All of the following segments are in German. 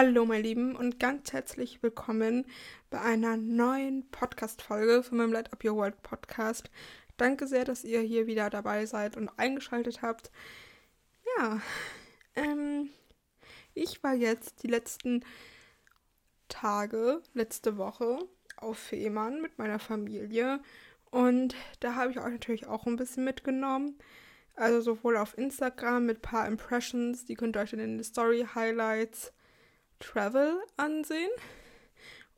Hallo, meine Lieben, und ganz herzlich willkommen bei einer neuen Podcast-Folge von meinem Light Up Your World Podcast. Danke sehr, dass ihr hier wieder dabei seid und eingeschaltet habt. Ja, ähm, ich war jetzt die letzten Tage, letzte Woche auf Fehmarn mit meiner Familie und da habe ich euch natürlich auch ein bisschen mitgenommen. Also sowohl auf Instagram mit ein paar Impressions, die könnt ihr euch in den Story Highlights Travel ansehen.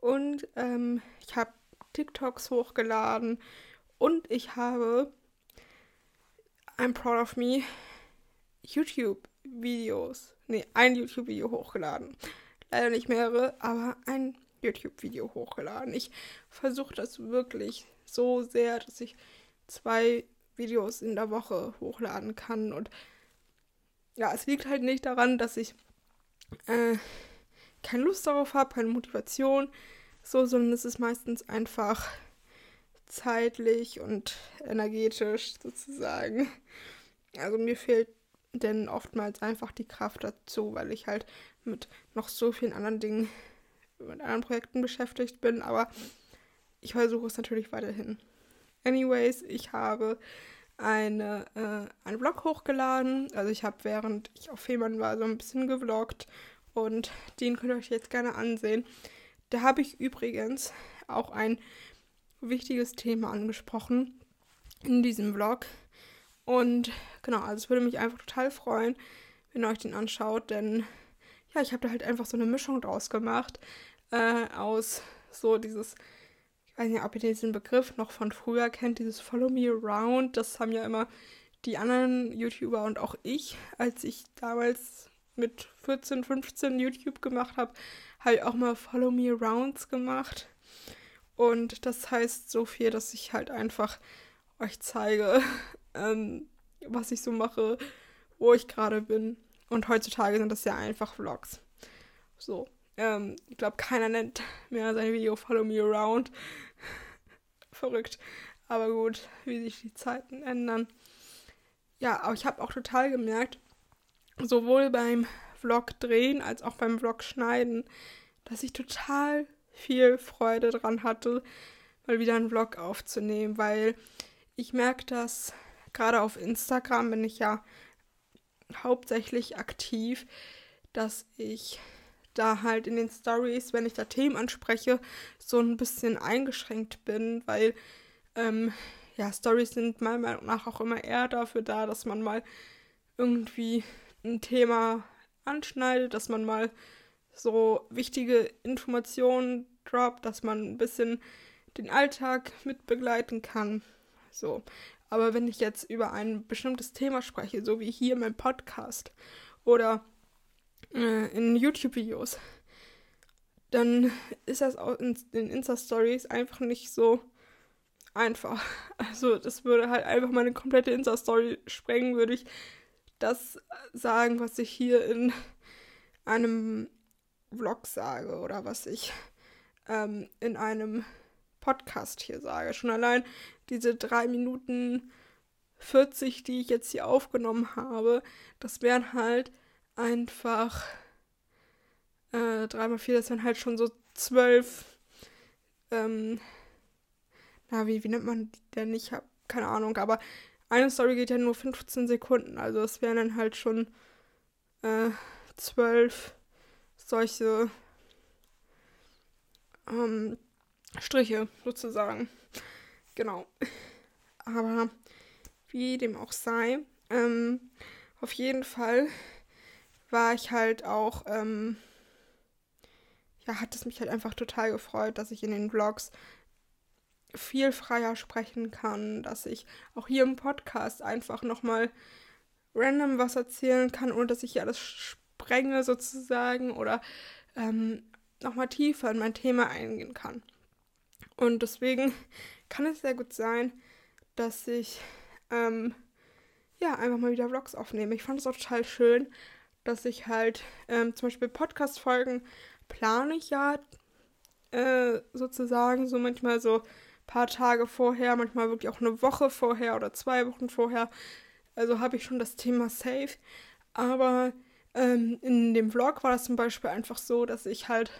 Und ähm, ich habe TikToks hochgeladen und ich habe I'm proud of me YouTube-Videos. Nee, ein YouTube-Video hochgeladen. Leider nicht mehrere, aber ein YouTube-Video hochgeladen. Ich versuche das wirklich so sehr, dass ich zwei Videos in der Woche hochladen kann. Und ja, es liegt halt nicht daran, dass ich äh, keine Lust darauf habe, keine Motivation, so, sondern es ist meistens einfach zeitlich und energetisch sozusagen. Also mir fehlt denn oftmals einfach die Kraft dazu, weil ich halt mit noch so vielen anderen Dingen, mit anderen Projekten beschäftigt bin, aber ich versuche es natürlich weiterhin. Anyways, ich habe eine, äh, einen Vlog hochgeladen. Also ich habe, während ich auf Fehmarn war, so ein bisschen gevloggt und den könnt ihr euch jetzt gerne ansehen. Da habe ich übrigens auch ein wichtiges Thema angesprochen in diesem Vlog. Und genau, also es würde mich einfach total freuen, wenn ihr euch den anschaut, denn ja, ich habe da halt einfach so eine Mischung draus gemacht äh, aus so dieses weiß nicht, ob ihr diesen Begriff noch von früher kennt, dieses Follow Me Around. Das haben ja immer die anderen YouTuber und auch ich, als ich damals mit 14, 15 YouTube gemacht habe, habe ich auch mal Follow Me Arounds gemacht. Und das heißt so viel, dass ich halt einfach euch zeige, ähm, was ich so mache, wo ich gerade bin. Und heutzutage sind das ja einfach Vlogs. So. Ähm, ich glaube, keiner nennt mehr sein Video Follow Me Around. Verrückt. Aber gut, wie sich die Zeiten ändern. Ja, aber ich habe auch total gemerkt, sowohl beim Vlog drehen als auch beim Vlog schneiden, dass ich total viel Freude dran hatte, mal wieder einen Vlog aufzunehmen, weil ich merke, dass gerade auf Instagram bin ich ja hauptsächlich aktiv, dass ich da halt in den Stories, wenn ich da Themen anspreche, so ein bisschen eingeschränkt bin, weil ähm, ja, Stories sind meiner Meinung nach auch immer eher dafür da, dass man mal irgendwie ein Thema anschneidet, dass man mal so wichtige Informationen droppt, dass man ein bisschen den Alltag mit begleiten kann. So. Aber wenn ich jetzt über ein bestimmtes Thema spreche, so wie hier mein Podcast oder äh, in YouTube-Videos, dann ist das auch in den Insta-Stories einfach nicht so einfach. Also das würde halt einfach meine komplette Insta-Story sprengen, würde ich das sagen, was ich hier in einem Vlog sage oder was ich ähm, in einem Podcast hier sage. Schon allein diese drei Minuten 40, die ich jetzt hier aufgenommen habe, das wären halt einfach äh, 3 mal 4, das wären halt schon so zwölf, ähm, na, wie, wie nennt man die denn? Ich habe keine Ahnung, aber eine Story geht ja nur 15 Sekunden, also es wären dann halt schon äh, zwölf solche ähm, Striche sozusagen. Genau. Aber wie dem auch sei, ähm, auf jeden Fall war ich halt auch, ähm, ja, hat es mich halt einfach total gefreut, dass ich in den Vlogs viel freier sprechen kann, dass ich auch hier im Podcast einfach nochmal random was erzählen kann, ohne dass ich hier alles sprenge sozusagen oder ähm, nochmal tiefer in mein Thema eingehen kann. Und deswegen kann es sehr gut sein, dass ich ähm, ja einfach mal wieder Vlogs aufnehme. Ich fand es auch total schön, dass ich halt ähm, zum Beispiel Podcast-Folgen plane ich ja äh, sozusagen so manchmal so paar Tage vorher, manchmal wirklich auch eine Woche vorher oder zwei Wochen vorher. Also habe ich schon das Thema safe. Aber ähm, in dem Vlog war das zum Beispiel einfach so, dass ich halt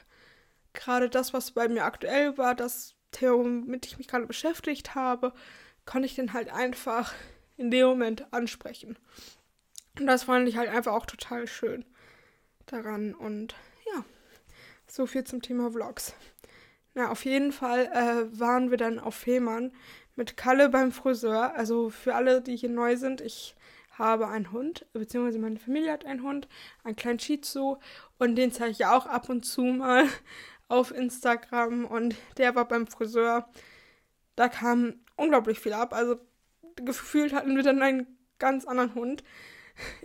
gerade das, was bei mir aktuell war, das Thema, womit ich mich gerade beschäftigt habe, konnte ich dann halt einfach in dem Moment ansprechen. Und das fand ich halt einfach auch total schön daran. Und ja, so viel zum Thema Vlogs. Na, auf jeden Fall äh, waren wir dann auf Fehmarn mit Kalle beim Friseur. Also für alle, die hier neu sind, ich habe einen Hund, beziehungsweise meine Familie hat einen Hund, einen kleinen Shih Tzu und den zeige ich auch ab und zu mal auf Instagram und der war beim Friseur. Da kam unglaublich viel ab. Also gefühlt hatten wir dann einen ganz anderen Hund.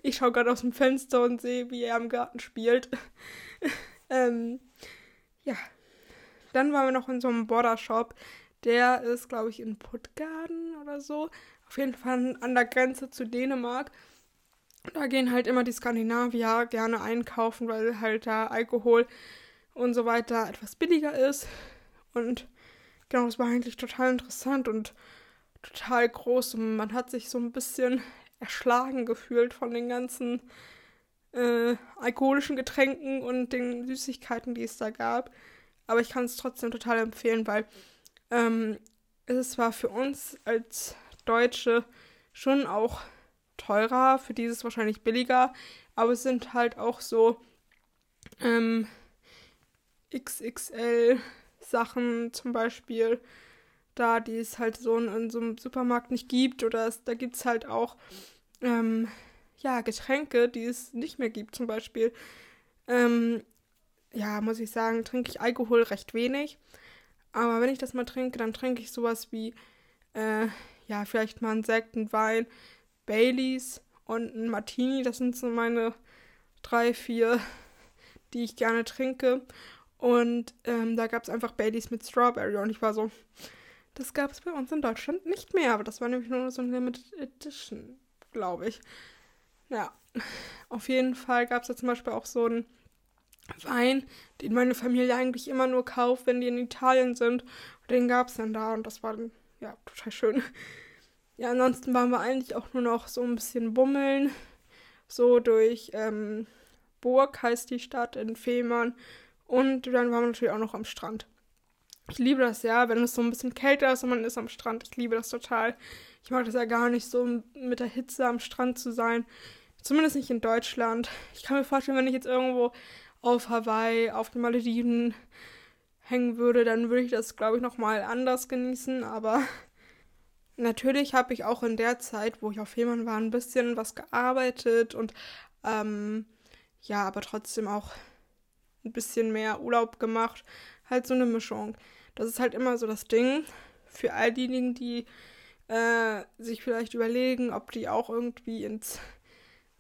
Ich schaue gerade aus dem Fenster und sehe, wie er im Garten spielt. ähm, ja. Dann waren wir noch in so einem Border Shop. Der ist, glaube ich, in Puttgarden oder so. Auf jeden Fall an der Grenze zu Dänemark. Da gehen halt immer die Skandinavier gerne einkaufen, weil halt da Alkohol und so weiter etwas billiger ist. Und genau, das war eigentlich total interessant und total groß. Und man hat sich so ein bisschen erschlagen gefühlt von den ganzen äh, alkoholischen Getränken und den Süßigkeiten, die es da gab. Aber ich kann es trotzdem total empfehlen, weil ähm, es war für uns als Deutsche schon auch teurer, für dieses wahrscheinlich billiger, aber es sind halt auch so ähm, XXL Sachen zum Beispiel da, die es halt so in, in so einem Supermarkt nicht gibt oder es, da gibt es halt auch ähm, ja, Getränke, die es nicht mehr gibt zum Beispiel. Ähm, ja, muss ich sagen, trinke ich Alkohol recht wenig. Aber wenn ich das mal trinke, dann trinke ich sowas wie, äh, ja, vielleicht mal einen Sekt, einen Wein, Baileys und einen Martini. Das sind so meine drei, vier, die ich gerne trinke. Und ähm, da gab es einfach Baileys mit Strawberry. Und ich war so, das gab es bei uns in Deutschland nicht mehr. Aber das war nämlich nur so eine Limited Edition, glaube ich. Ja, auf jeden Fall gab es da zum Beispiel auch so einen Wein, den meine Familie eigentlich immer nur kauft, wenn die in Italien sind. Und den gab es dann da und das war dann, ja, total schön. Ja, ansonsten waren wir eigentlich auch nur noch so ein bisschen bummeln. So durch ähm, Burg heißt die Stadt in Fehmarn. Und dann waren wir natürlich auch noch am Strand. Ich liebe das ja, wenn es so ein bisschen kälter ist und man ist am Strand. Ich liebe das total. Ich mag das ja gar nicht so mit der Hitze am Strand zu sein. Zumindest nicht in Deutschland. Ich kann mir vorstellen, wenn ich jetzt irgendwo auf Hawaii, auf den Malediven hängen würde, dann würde ich das, glaube ich, nochmal anders genießen. Aber natürlich habe ich auch in der Zeit, wo ich auf Fehmarn war, ein bisschen was gearbeitet und ähm, ja, aber trotzdem auch ein bisschen mehr Urlaub gemacht. Halt so eine Mischung. Das ist halt immer so das Ding für all diejenigen, die äh, sich vielleicht überlegen, ob die auch irgendwie ins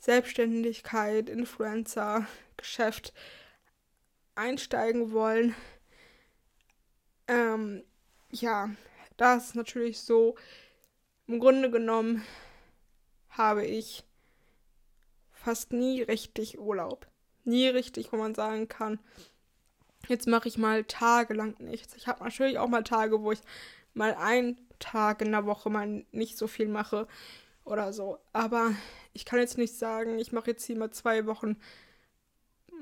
Selbstständigkeit, Influencer, Geschäft einsteigen wollen. Ähm, ja, das ist natürlich so. Im Grunde genommen habe ich fast nie richtig Urlaub. Nie richtig, wo man sagen kann, jetzt mache ich mal tagelang nichts. Ich habe natürlich auch mal Tage, wo ich mal einen Tag in der Woche mal nicht so viel mache oder so. Aber ich kann jetzt nicht sagen, ich mache jetzt hier mal zwei Wochen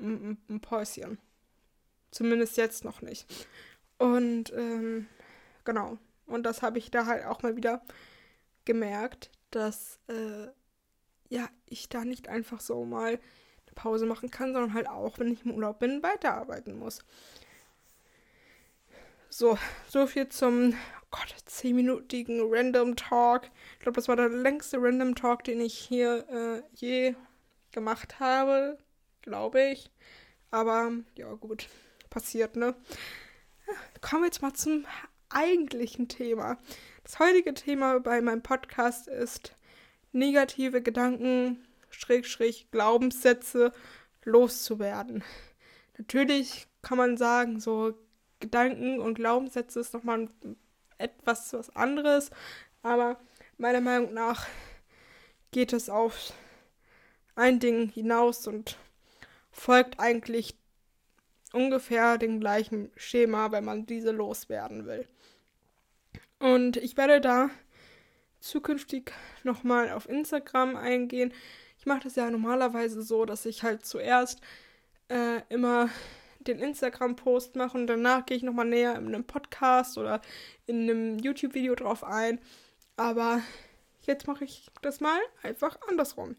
ein, Päuschen. Zumindest jetzt noch nicht. Und ähm, genau. Und das habe ich da halt auch mal wieder gemerkt, dass äh, ja, ich da nicht einfach so mal eine Pause machen kann, sondern halt auch, wenn ich im Urlaub bin, weiterarbeiten muss. So, so viel zum Gott, 10-minütigen Random Talk. Ich glaube, das war der längste Random Talk, den ich hier äh, je gemacht habe, glaube ich. Aber ja, gut, passiert, ne? Kommen wir jetzt mal zum eigentlichen Thema. Das heutige Thema bei meinem Podcast ist negative Gedanken, Schrägstrich, Glaubenssätze loszuwerden. Natürlich kann man sagen, so Gedanken und Glaubenssätze ist nochmal etwas was anderes, aber meiner Meinung nach geht es auf ein Ding hinaus und folgt eigentlich ungefähr dem gleichen Schema, wenn man diese loswerden will. Und ich werde da zukünftig nochmal auf Instagram eingehen. Ich mache das ja normalerweise so, dass ich halt zuerst äh, immer den Instagram-Post mache und danach gehe ich nochmal näher in einem Podcast oder in einem YouTube-Video drauf ein. Aber jetzt mache ich das mal einfach andersrum.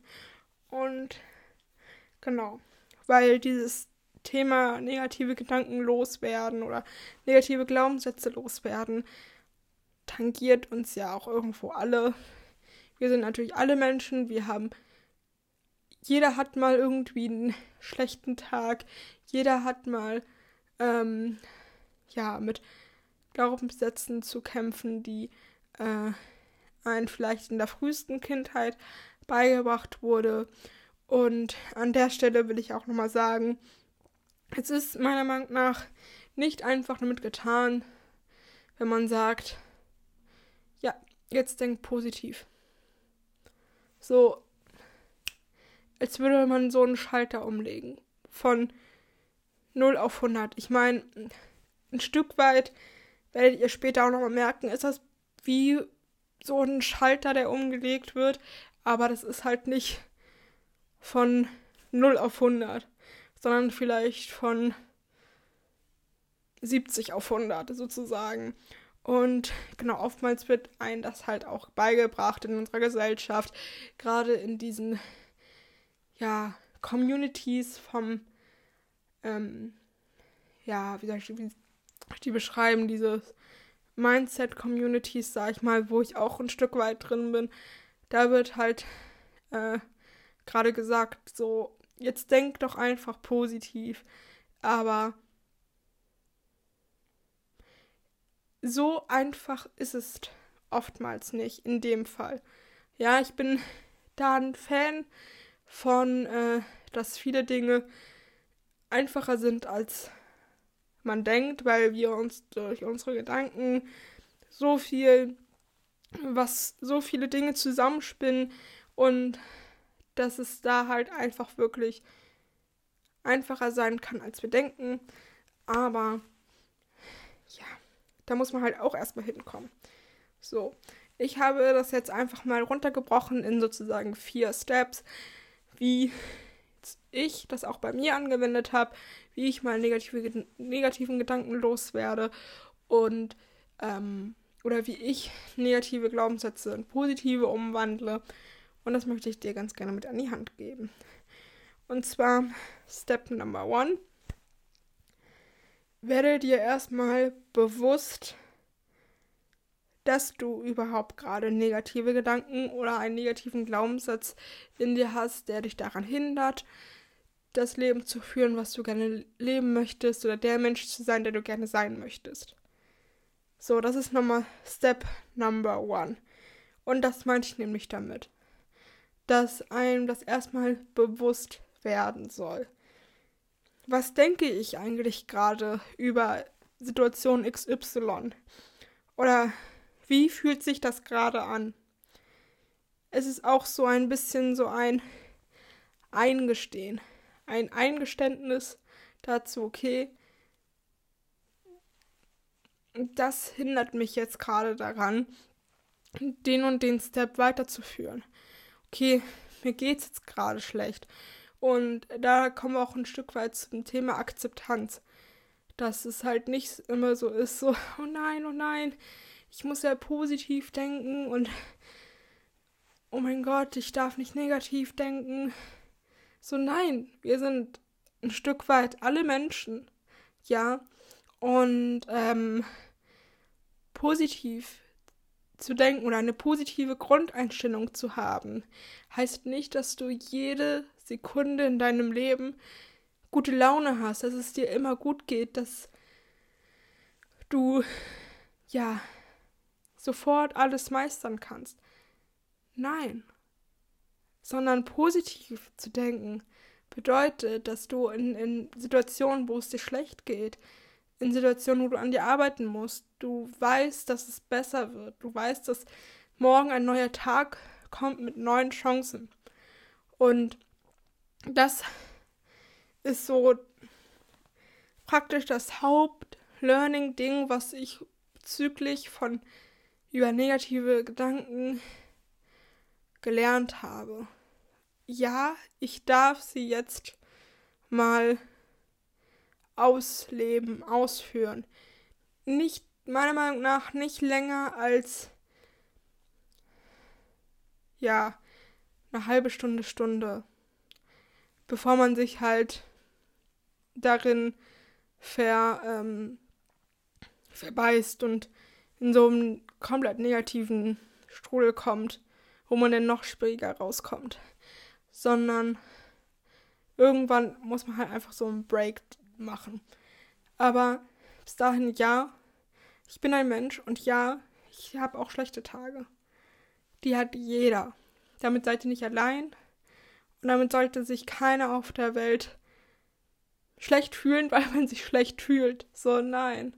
Und genau, weil dieses Thema negative Gedanken loswerden oder negative Glaubenssätze loswerden tangiert uns ja auch irgendwo alle. Wir sind natürlich alle Menschen, wir haben jeder hat mal irgendwie einen schlechten Tag, jeder hat mal ähm, ja mit Glaubenssätzen zu kämpfen, die äh, einen vielleicht in der frühesten Kindheit beigebracht wurde. Und an der Stelle will ich auch nochmal sagen, es ist meiner Meinung nach nicht einfach damit getan, wenn man sagt, ja, jetzt denk positiv. So, als würde man so einen Schalter umlegen. Von 0 auf 100. Ich meine, ein Stück weit werdet ihr später auch nochmal merken, ist das wie so ein Schalter, der umgelegt wird. Aber das ist halt nicht von 0 auf 100, sondern vielleicht von 70 auf 100 sozusagen. Und genau, oftmals wird einem das halt auch beigebracht in unserer Gesellschaft, gerade in diesen ja, Communities vom, ähm, ja, wie soll ich wie die beschreiben, diese Mindset-Communities, sag ich mal, wo ich auch ein Stück weit drin bin, da wird halt äh, gerade gesagt, so, jetzt denk doch einfach positiv. Aber so einfach ist es oftmals nicht in dem Fall. Ja, ich bin da ein Fan von, äh, dass viele Dinge einfacher sind, als man denkt, weil wir uns durch unsere Gedanken so viel, was so viele Dinge zusammenspinnen und dass es da halt einfach wirklich einfacher sein kann, als wir denken. Aber ja, da muss man halt auch erstmal hinkommen. So, ich habe das jetzt einfach mal runtergebrochen in sozusagen vier Steps, wie ich das auch bei mir angewendet habe, wie ich mal negative, negativen Gedanken loswerde und ähm, oder wie ich negative Glaubenssätze in positive umwandle und das möchte ich dir ganz gerne mit an die Hand geben. Und zwar Step Number One. Werde dir erstmal bewusst, dass du überhaupt gerade negative Gedanken oder einen negativen Glaubenssatz in dir hast, der dich daran hindert, das Leben zu führen, was du gerne leben möchtest oder der Mensch zu sein, der du gerne sein möchtest. So, das ist nochmal Step Number One. Und das meinte ich nämlich damit dass einem das erstmal bewusst werden soll. Was denke ich eigentlich gerade über Situation XY? Oder wie fühlt sich das gerade an? Es ist auch so ein bisschen so ein Eingestehen, ein Eingeständnis dazu, okay, das hindert mich jetzt gerade daran, den und den Step weiterzuführen okay, mir geht's jetzt gerade schlecht. Und da kommen wir auch ein Stück weit zum Thema Akzeptanz. Dass es halt nicht immer so ist, so, oh nein, oh nein, ich muss ja positiv denken und oh mein Gott, ich darf nicht negativ denken. So, nein, wir sind ein Stück weit alle Menschen, ja. Und ähm, positiv zu denken oder eine positive Grundeinstellung zu haben, heißt nicht, dass du jede Sekunde in deinem Leben gute Laune hast, dass es dir immer gut geht, dass du ja sofort alles meistern kannst. Nein. Sondern positiv zu denken bedeutet, dass du in, in Situationen, wo es dir schlecht geht, in Situationen, wo du an dir arbeiten musst. Du weißt, dass es besser wird. Du weißt, dass morgen ein neuer Tag kommt mit neuen Chancen. Und das ist so praktisch das Haupt-Learning-Ding, was ich bezüglich von über negative Gedanken gelernt habe. ja, ich darf sie jetzt mal ausleben, ausführen. Nicht, meiner Meinung nach, nicht länger als, ja, eine halbe Stunde, Stunde. Bevor man sich halt darin ver, ähm, verbeißt und in so einem komplett negativen Strudel kommt, wo man dann noch schwieriger rauskommt. Sondern irgendwann muss man halt einfach so einen Break machen. Aber bis dahin ja, ich bin ein Mensch und ja, ich habe auch schlechte Tage. Die hat jeder. Damit seid ihr nicht allein. Und damit sollte sich keiner auf der Welt schlecht fühlen, weil man sich schlecht fühlt. So, nein.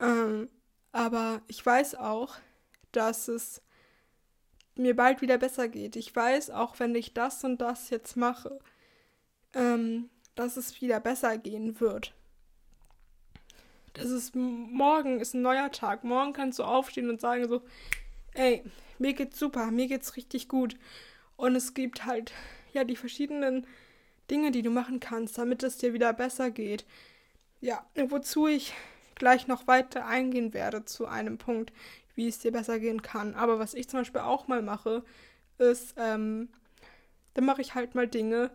Ähm, aber ich weiß auch, dass es mir bald wieder besser geht. Ich weiß, auch wenn ich das und das jetzt mache, ähm, dass es wieder besser gehen wird. Das ist morgen ist ein neuer Tag. Morgen kannst du aufstehen und sagen so, ey, mir geht's super, mir geht's richtig gut. Und es gibt halt ja die verschiedenen Dinge, die du machen kannst, damit es dir wieder besser geht. Ja, wozu ich gleich noch weiter eingehen werde zu einem Punkt, wie es dir besser gehen kann. Aber was ich zum Beispiel auch mal mache, ist, ähm, dann mache ich halt mal Dinge,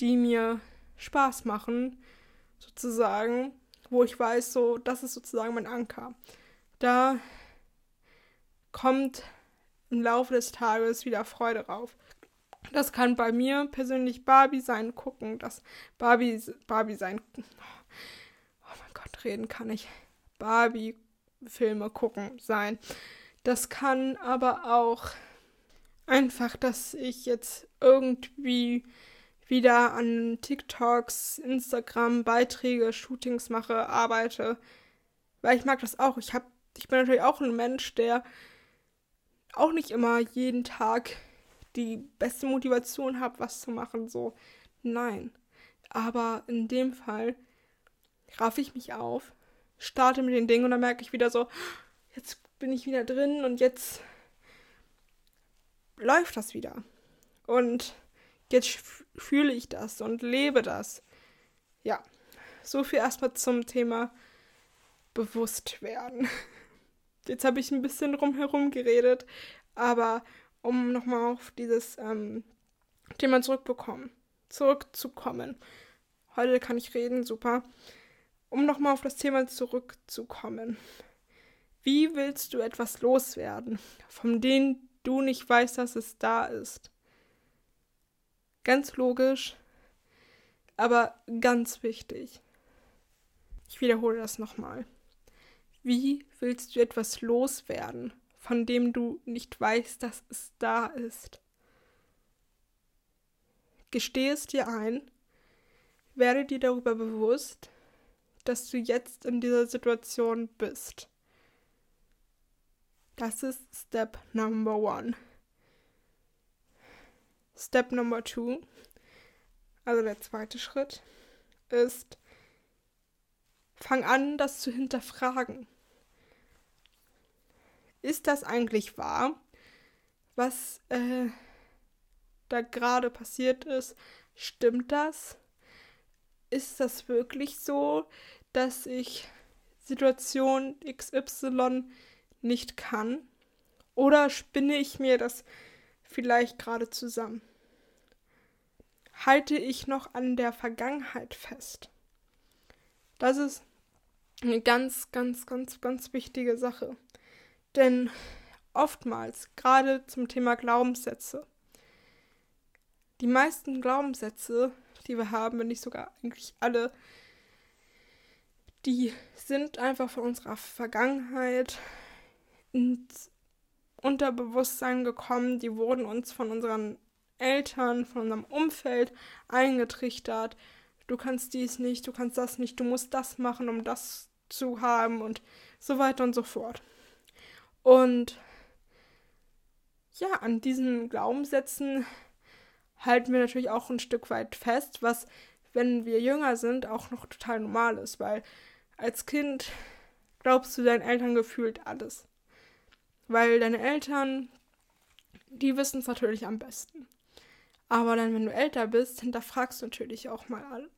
die mir Spaß machen, sozusagen, wo ich weiß, so, das ist sozusagen mein Anker. Da kommt im Laufe des Tages wieder Freude rauf. Das kann bei mir persönlich Barbie sein, gucken, dass Barbie, Barbie sein. Mein Gott, reden kann ich. Barbie-Filme gucken sein. Das kann aber auch einfach, dass ich jetzt irgendwie wieder an TikToks, Instagram, Beiträge, Shootings mache, arbeite. Weil ich mag das auch. Ich, hab, ich bin natürlich auch ein Mensch, der auch nicht immer jeden Tag die beste Motivation hat, was zu machen. So, nein. Aber in dem Fall raff ich mich auf, starte mit den Dingen und dann merke ich wieder so, jetzt bin ich wieder drin und jetzt läuft das wieder. Und jetzt fühle ich das und lebe das. Ja, so viel erstmal zum Thema bewusst werden. Jetzt habe ich ein bisschen rumherum geredet, aber um nochmal auf dieses ähm, Thema zurückbekommen, zurückzukommen. Heute kann ich reden, super. Um nochmal auf das Thema zurückzukommen. Wie willst du etwas loswerden, von dem du nicht weißt, dass es da ist? Ganz logisch, aber ganz wichtig. Ich wiederhole das nochmal. Wie willst du etwas loswerden, von dem du nicht weißt, dass es da ist? Gestehe es dir ein, werde dir darüber bewusst, dass du jetzt in dieser Situation bist. Das ist Step Number One. Step Number Two, also der zweite Schritt, ist, fang an, das zu hinterfragen. Ist das eigentlich wahr, was äh, da gerade passiert ist? Stimmt das? Ist das wirklich so, dass ich Situation XY nicht kann? Oder spinne ich mir das vielleicht gerade zusammen? Halte ich noch an der Vergangenheit fest? Das ist eine ganz, ganz, ganz, ganz wichtige Sache. Denn oftmals, gerade zum Thema Glaubenssätze, die meisten Glaubenssätze, die wir haben, wenn nicht sogar eigentlich alle, die sind einfach von unserer Vergangenheit ins Unterbewusstsein gekommen, die wurden uns von unseren Eltern, von unserem Umfeld eingetrichtert. Du kannst dies nicht, du kannst das nicht, du musst das machen, um das zu haben und so weiter und so fort. Und ja, an diesen Glaubenssätzen halten wir natürlich auch ein Stück weit fest, was, wenn wir jünger sind, auch noch total normal ist, weil als Kind glaubst du deinen Eltern gefühlt alles. Weil deine Eltern, die wissen es natürlich am besten. Aber dann, wenn du älter bist, hinterfragst du natürlich auch mal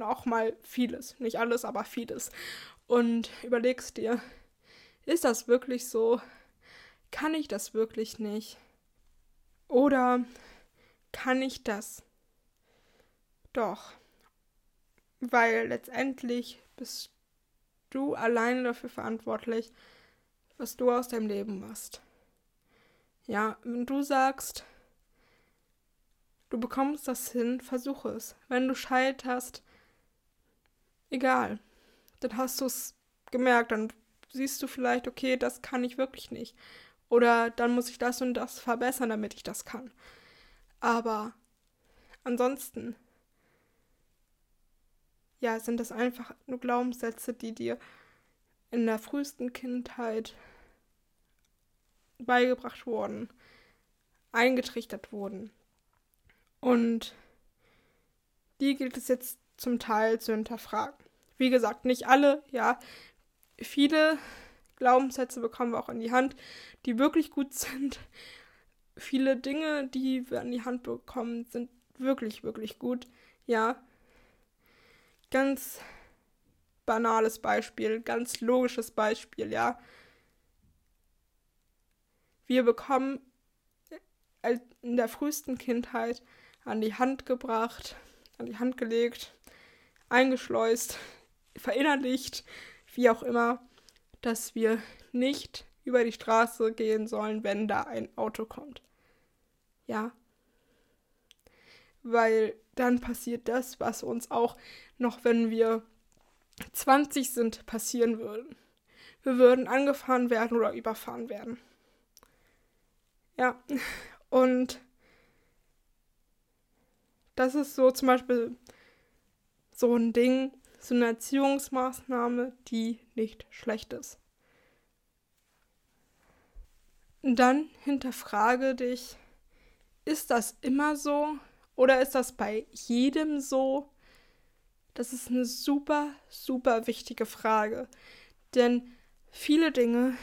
auch mal vieles. Nicht alles, aber vieles. Und überlegst dir, ist das wirklich so? Kann ich das wirklich nicht? Oder kann ich das? Doch. Weil letztendlich bist du alleine dafür verantwortlich, was du aus deinem Leben machst. Ja, wenn du sagst, du bekommst das hin, versuche es. Wenn du scheiterst, egal. Dann hast du es gemerkt, dann siehst du vielleicht, okay, das kann ich wirklich nicht. Oder dann muss ich das und das verbessern, damit ich das kann. Aber ansonsten, ja, sind das einfach nur Glaubenssätze, die dir in der frühesten Kindheit beigebracht wurden, eingetrichtert wurden. Und die gilt es jetzt zum Teil zu hinterfragen. Wie gesagt, nicht alle, ja. Viele Glaubenssätze bekommen wir auch in die Hand, die wirklich gut sind. Viele Dinge, die wir in die Hand bekommen, sind wirklich, wirklich gut. Ja. Ganz banales Beispiel, ganz logisches Beispiel, ja. Wir bekommen in der frühesten Kindheit an die Hand gebracht, an die Hand gelegt, eingeschleust, verinnerlicht, wie auch immer, dass wir nicht über die Straße gehen sollen, wenn da ein Auto kommt. Ja. Weil dann passiert das, was uns auch noch, wenn wir 20 sind, passieren würde. Wir würden angefahren werden oder überfahren werden. Ja, und das ist so zum Beispiel so ein Ding, so eine Erziehungsmaßnahme, die nicht schlecht ist. Dann hinterfrage dich, ist das immer so oder ist das bei jedem so? Das ist eine super, super wichtige Frage. Denn viele Dinge,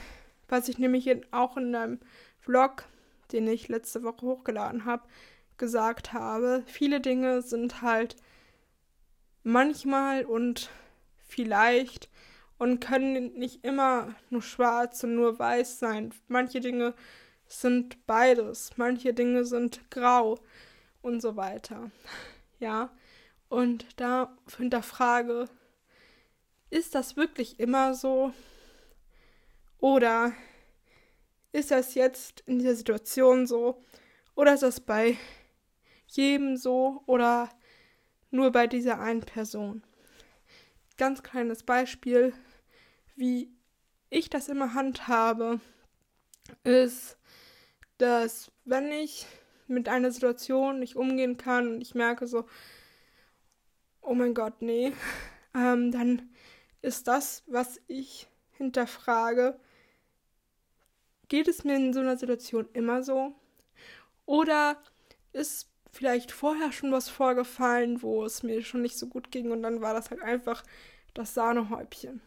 was ich nämlich auch in einem Vlog, den ich letzte Woche hochgeladen habe, gesagt habe, viele Dinge sind halt manchmal und vielleicht und können nicht immer nur schwarz und nur weiß sein. Manche Dinge sind beides, manche Dinge sind grau und so weiter. Ja, und da hinterfrage, ist das wirklich immer so? Oder ist das jetzt in dieser Situation so? Oder ist das bei jedem so? Oder nur bei dieser einen Person. Ganz kleines Beispiel, wie ich das immer handhabe, ist, dass wenn ich mit einer Situation nicht umgehen kann und ich merke so, oh mein Gott, nee, ähm, dann ist das, was ich hinterfrage, geht es mir in so einer Situation immer so? Oder ist vielleicht vorher schon was vorgefallen, wo es mir schon nicht so gut ging und dann war das halt einfach das Sahnehäubchen?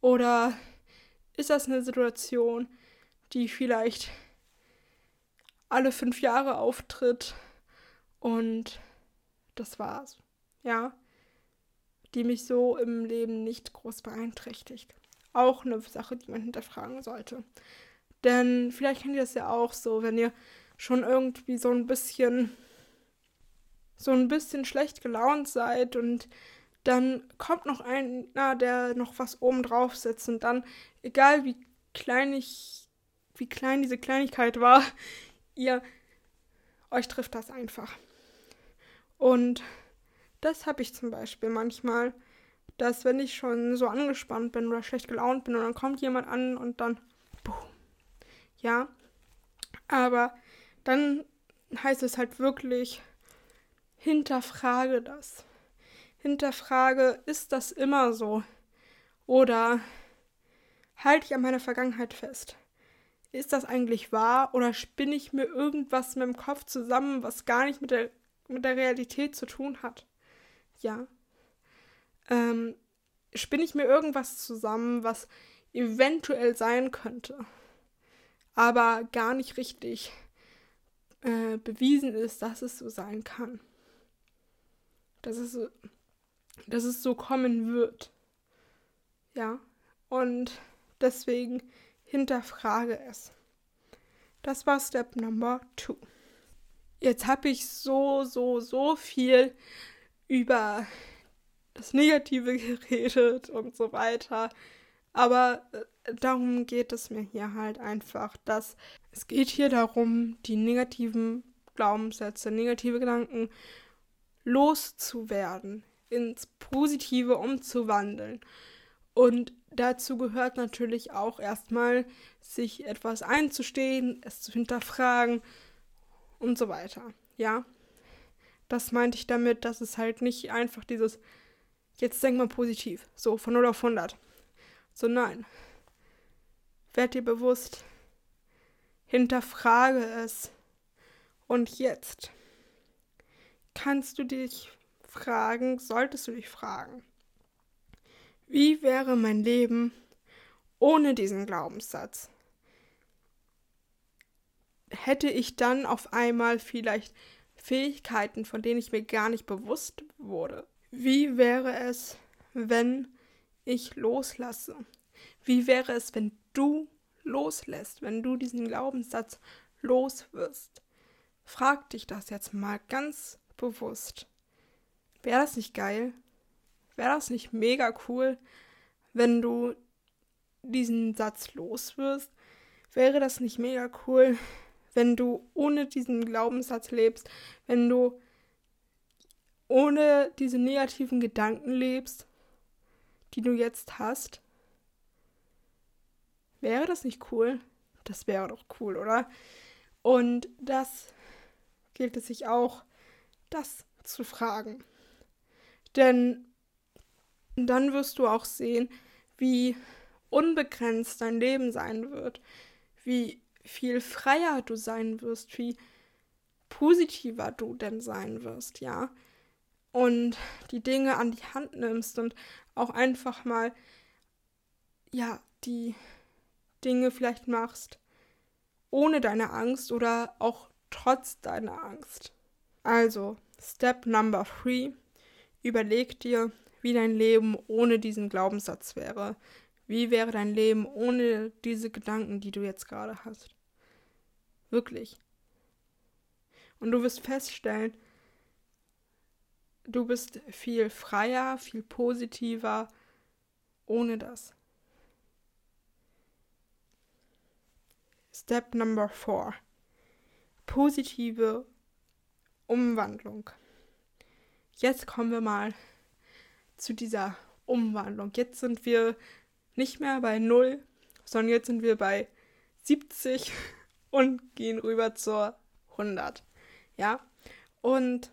Oder ist das eine Situation, die vielleicht alle fünf Jahre auftritt und das war's? Ja, die mich so im Leben nicht groß beeinträchtigt. Auch eine Sache, die man hinterfragen sollte. Denn vielleicht kennt ihr das ja auch so, wenn ihr schon irgendwie so ein bisschen so ein bisschen schlecht gelaunt seid und dann kommt noch einer, der noch was oben drauf setzt und dann, egal wie klein ich, wie klein diese Kleinigkeit war, ihr, euch trifft das einfach. Und das habe ich zum Beispiel manchmal, dass wenn ich schon so angespannt bin oder schlecht gelaunt bin und dann kommt jemand an und dann, boom, ja, aber dann heißt es halt wirklich, hinterfrage das. Hinterfrage, ist das immer so? Oder halte ich an meiner Vergangenheit fest? Ist das eigentlich wahr oder spinne ich mir irgendwas in meinem Kopf zusammen, was gar nicht mit der, mit der Realität zu tun hat? Ja. Ähm, spinne ich mir irgendwas zusammen, was eventuell sein könnte, aber gar nicht richtig äh, bewiesen ist, dass es so sein kann. Dass es, dass es so kommen wird. Ja. Und deswegen hinterfrage es. Das war Step Number Two. Jetzt habe ich so, so, so viel über das Negative geredet und so weiter. Aber äh, darum geht es mir hier halt einfach, dass es geht hier darum, die negativen Glaubenssätze, negative Gedanken loszuwerden, ins Positive umzuwandeln. Und dazu gehört natürlich auch erstmal, sich etwas einzustehen, es zu hinterfragen und so weiter. Ja, das meinte ich damit, dass es halt nicht einfach dieses, jetzt denk mal positiv, so von 0 auf 100. So nein. Werd dir bewusst, hinterfrage es. Und jetzt kannst du dich fragen, solltest du dich fragen, wie wäre mein Leben ohne diesen Glaubenssatz? Hätte ich dann auf einmal vielleicht Fähigkeiten, von denen ich mir gar nicht bewusst wurde? Wie wäre es, wenn ich loslasse? Wie wäre es, wenn du loslässt, wenn du diesen Glaubenssatz los wirst? Frag dich das jetzt mal ganz bewusst. Wäre das nicht geil? Wäre das nicht mega cool, wenn du diesen Satz los wirst? Wäre das nicht mega cool, wenn du ohne diesen Glaubenssatz lebst, wenn du ohne diese negativen Gedanken lebst, die du jetzt hast? Wäre das nicht cool? Das wäre doch cool, oder? Und das gilt es sich auch, das zu fragen. Denn dann wirst du auch sehen, wie unbegrenzt dein Leben sein wird, wie viel freier du sein wirst, wie positiver du denn sein wirst, ja. Und die Dinge an die Hand nimmst und auch einfach mal, ja, die Dinge vielleicht machst, ohne deine Angst oder auch trotz deiner Angst. Also, Step Number Three, überleg dir, wie dein Leben ohne diesen Glaubenssatz wäre. Wie wäre dein Leben ohne diese Gedanken, die du jetzt gerade hast? Wirklich. Und du wirst feststellen, du bist viel freier, viel positiver ohne das. Step Number 4. Positive Umwandlung. Jetzt kommen wir mal zu dieser Umwandlung. Jetzt sind wir nicht mehr bei 0, sondern jetzt sind wir bei 70 und gehen rüber zur 100. Ja? Und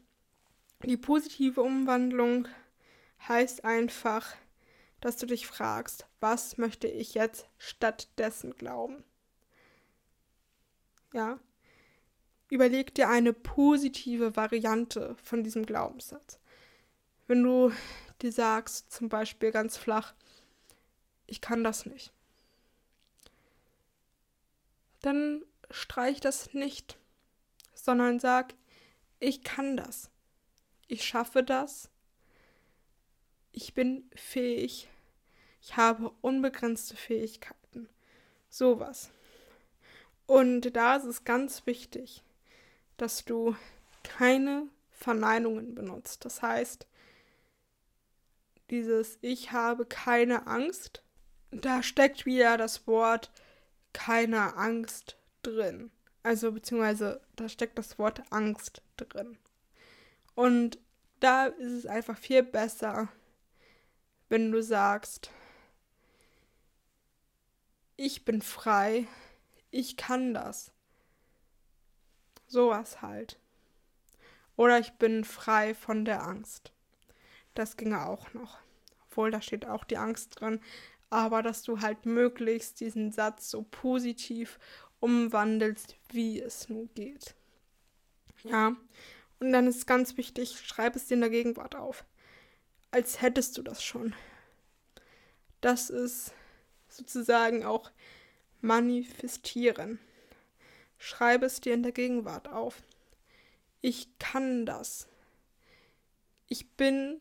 die positive Umwandlung heißt einfach, dass du dich fragst, was möchte ich jetzt stattdessen glauben? Ja? Überleg dir eine positive Variante von diesem Glaubenssatz. Wenn du dir sagst, zum Beispiel ganz flach, ich kann das nicht, dann streich das nicht, sondern sag, ich kann das, ich schaffe das, ich bin fähig, ich habe unbegrenzte Fähigkeiten, sowas. Und da ist es ganz wichtig, dass du keine Verneinungen benutzt. Das heißt, dieses Ich habe keine Angst, da steckt wieder das Wort keine Angst drin. Also beziehungsweise da steckt das Wort Angst drin. Und da ist es einfach viel besser, wenn du sagst, ich bin frei, ich kann das. Sowas halt. Oder ich bin frei von der Angst. Das ginge auch noch. Obwohl, da steht auch die Angst drin. Aber dass du halt möglichst diesen Satz so positiv umwandelst, wie es nur geht. Ja. Und dann ist ganz wichtig, schreib es dir in der Gegenwart auf. Als hättest du das schon. Das ist sozusagen auch manifestieren. schreibe es dir in der Gegenwart auf. Ich kann das. Ich bin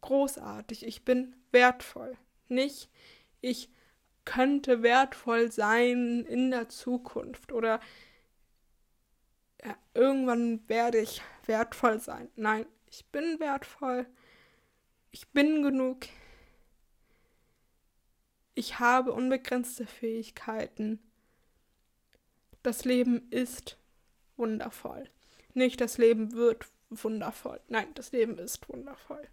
großartig, ich bin wertvoll. Nicht, ich könnte wertvoll sein in der Zukunft oder ja, irgendwann werde ich wertvoll sein. Nein, ich bin wertvoll. Ich bin genug. Ich habe unbegrenzte Fähigkeiten. Das Leben ist wundervoll. Nicht das Leben wird wundervoll. Nein, das Leben ist wundervoll.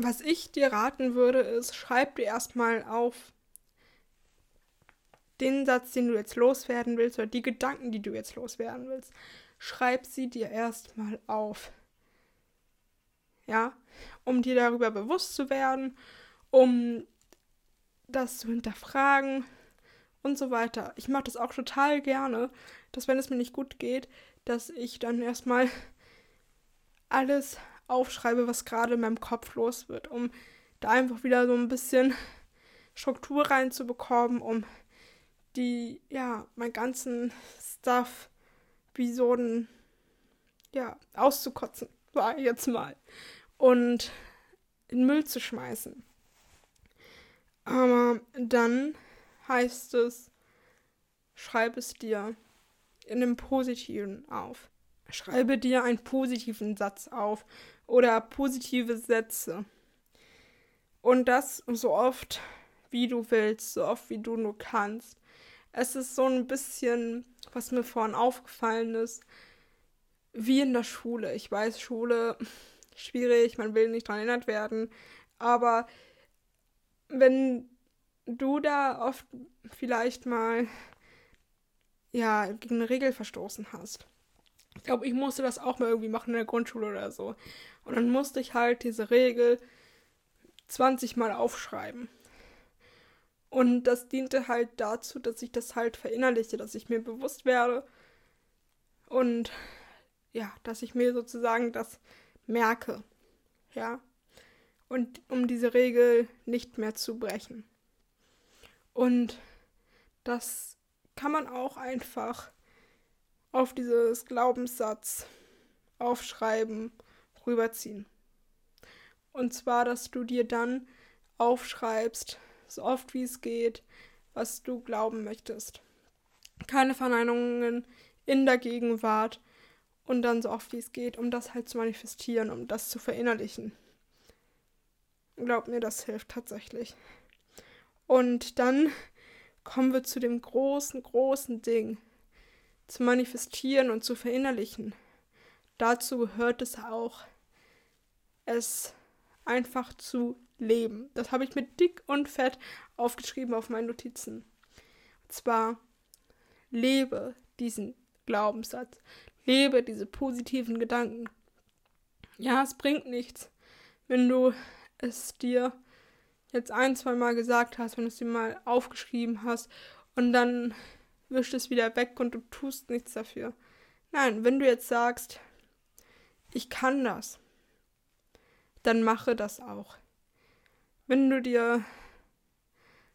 Was ich dir raten würde, ist, schreib dir erstmal auf den Satz, den du jetzt loswerden willst, oder die Gedanken, die du jetzt loswerden willst. Schreib sie dir erstmal auf. Ja, um dir darüber bewusst zu werden, um das zu hinterfragen und so weiter. Ich mache das auch total gerne, dass wenn es mir nicht gut geht, dass ich dann erstmal alles aufschreibe, was gerade in meinem Kopf los wird, um da einfach wieder so ein bisschen Struktur reinzubekommen, um die, ja, meinen ganzen Stuff wie so ein, ja, auszukotzen, sag ich jetzt mal. Und in Müll zu schmeißen. Aber dann heißt es, schreib es dir in einem Positiven auf. Schreibe dir einen positiven Satz auf oder positive Sätze. Und das so oft, wie du willst, so oft, wie du nur kannst. Es ist so ein bisschen, was mir vorhin aufgefallen ist, wie in der Schule. Ich weiß, Schule schwierig, man will nicht daran erinnert werden, aber wenn du da oft vielleicht mal ja gegen eine Regel verstoßen hast. Ich glaube, ich musste das auch mal irgendwie machen in der Grundschule oder so. Und dann musste ich halt diese Regel 20 Mal aufschreiben. Und das diente halt dazu, dass ich das halt verinnerliche, dass ich mir bewusst werde und ja, dass ich mir sozusagen das merke. Ja. Und um diese Regel nicht mehr zu brechen. Und das kann man auch einfach auf dieses Glaubenssatz aufschreiben rüberziehen. Und zwar, dass du dir dann aufschreibst, so oft wie es geht, was du glauben möchtest. Keine Verneinungen in der Gegenwart und dann so oft wie es geht, um das halt zu manifestieren, um das zu verinnerlichen. Glaub mir, das hilft tatsächlich. Und dann kommen wir zu dem großen, großen Ding, zu manifestieren und zu verinnerlichen. Dazu gehört es auch, es einfach zu leben. Das habe ich mit dick und fett aufgeschrieben auf meinen Notizen. Und zwar lebe diesen Glaubenssatz, lebe diese positiven Gedanken. Ja, es bringt nichts, wenn du es dir jetzt ein, zwei Mal gesagt hast, wenn du es dir mal aufgeschrieben hast und dann wischt es wieder weg und du tust nichts dafür. Nein, wenn du jetzt sagst, ich kann das, dann mache das auch. Wenn du dir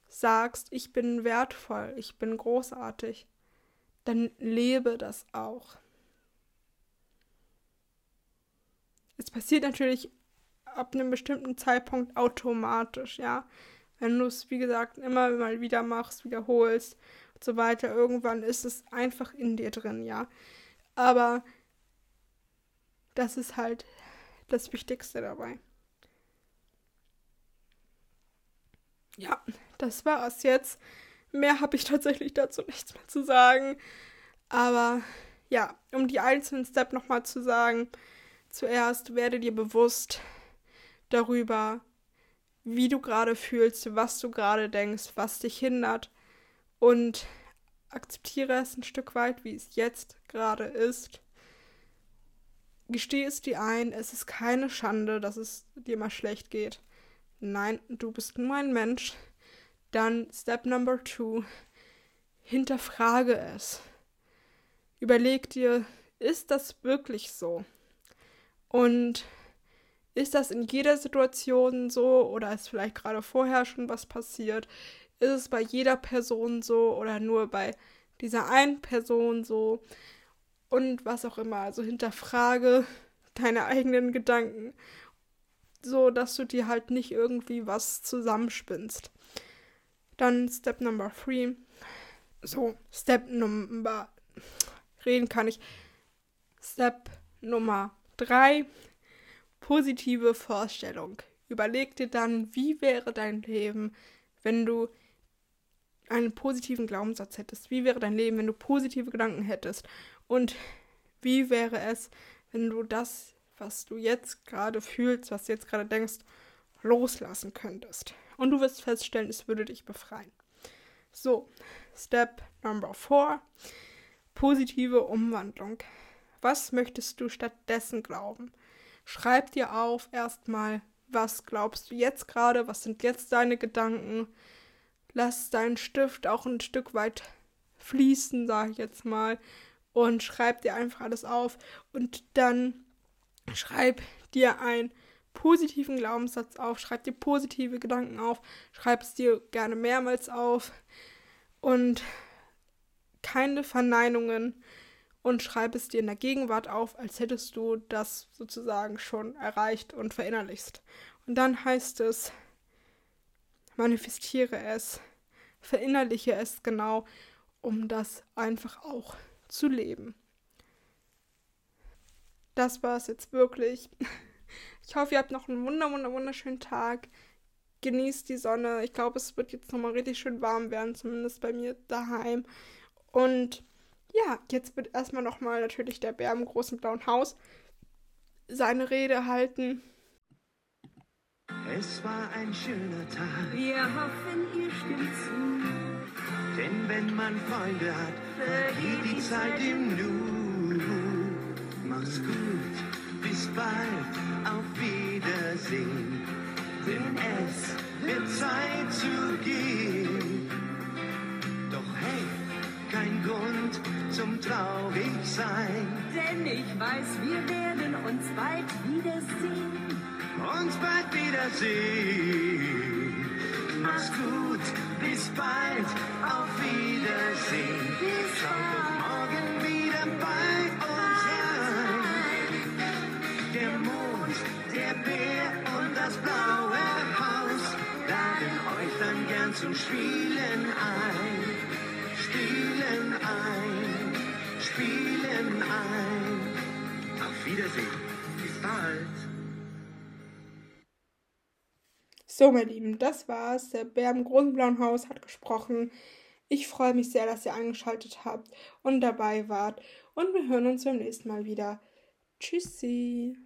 sagst, ich bin wertvoll, ich bin großartig, dann lebe das auch. Es passiert natürlich ab einem bestimmten Zeitpunkt automatisch, ja. Wenn du es, wie gesagt, immer mal wieder machst, wiederholst und so weiter, irgendwann ist es einfach in dir drin, ja. Aber das ist halt das Wichtigste dabei. Ja, das war es jetzt. Mehr habe ich tatsächlich dazu nichts mehr zu sagen. Aber ja, um die einzelnen Steps nochmal zu sagen, zuerst werde dir bewusst darüber, wie du gerade fühlst, was du gerade denkst, was dich hindert und akzeptiere es ein Stück weit, wie es jetzt gerade ist Gesteh es dir ein, es ist keine Schande, dass es dir mal schlecht geht. Nein, du bist nur ein Mensch. Dann Step Number Two. Hinterfrage es. Überleg dir, ist das wirklich so? Und ist das in jeder Situation so oder ist vielleicht gerade vorher schon was passiert? Ist es bei jeder Person so oder nur bei dieser einen Person so? Und was auch immer. Also hinterfrage deine eigenen Gedanken. So, dass du dir halt nicht irgendwie was zusammenspinnst. Dann Step Number 3. So, Step Number. Reden kann ich. Step Nummer 3. Positive Vorstellung. Überleg dir dann, wie wäre dein Leben, wenn du einen positiven Glaubenssatz hättest. Wie wäre dein Leben, wenn du positive Gedanken hättest? Und wie wäre es, wenn du das, was du jetzt gerade fühlst, was du jetzt gerade denkst, loslassen könntest? Und du wirst feststellen, es würde dich befreien. So, Step Number 4. Positive Umwandlung. Was möchtest du stattdessen glauben? Schreib dir auf erstmal, was glaubst du jetzt gerade, was sind jetzt deine Gedanken. Lass deinen Stift auch ein Stück weit fließen, sage ich jetzt mal, und schreib dir einfach alles auf und dann schreib dir einen positiven Glaubenssatz auf, schreib dir positive Gedanken auf, schreib es dir gerne mehrmals auf und keine Verneinungen und schreib es dir in der Gegenwart auf, als hättest du das sozusagen schon erreicht und verinnerlichst. Und dann heißt es, manifestiere es, verinnerliche es genau, um das einfach auch zu leben. Das war es jetzt wirklich. Ich hoffe, ihr habt noch einen wunder, wunder, wunderschönen Tag. Genießt die Sonne. Ich glaube, es wird jetzt nochmal richtig schön warm werden, zumindest bei mir daheim. Und ja, jetzt wird erstmal nochmal natürlich der Bär im großen blauen Haus seine Rede halten. Es war ein schöner Tag. Wir hoffen, ihr stimmt zu. Denn wenn man Freunde hat, vergeht die Zeit im Nu. Mach's gut, bis bald, auf Wiedersehen. Denn es wird Zeit zu gehen. Doch hey, kein Grund zum traurig sein. Denn ich weiß, wir werden uns bald wiedersehen. Uns bald wiedersehen. Mach's gut, bis bald, auf Wiedersehen. Schau doch morgen wieder bei uns rein. Der Mond, der Bär und das blaue Haus laden euch dann gern zum Spielen ein. Spielen ein, spielen ein. Auf Wiedersehen, bis bald. So, meine Lieben, das war's. Der Bär im großen blauen Haus hat gesprochen. Ich freue mich sehr, dass ihr eingeschaltet habt und dabei wart. Und wir hören uns beim nächsten Mal wieder. Tschüssi.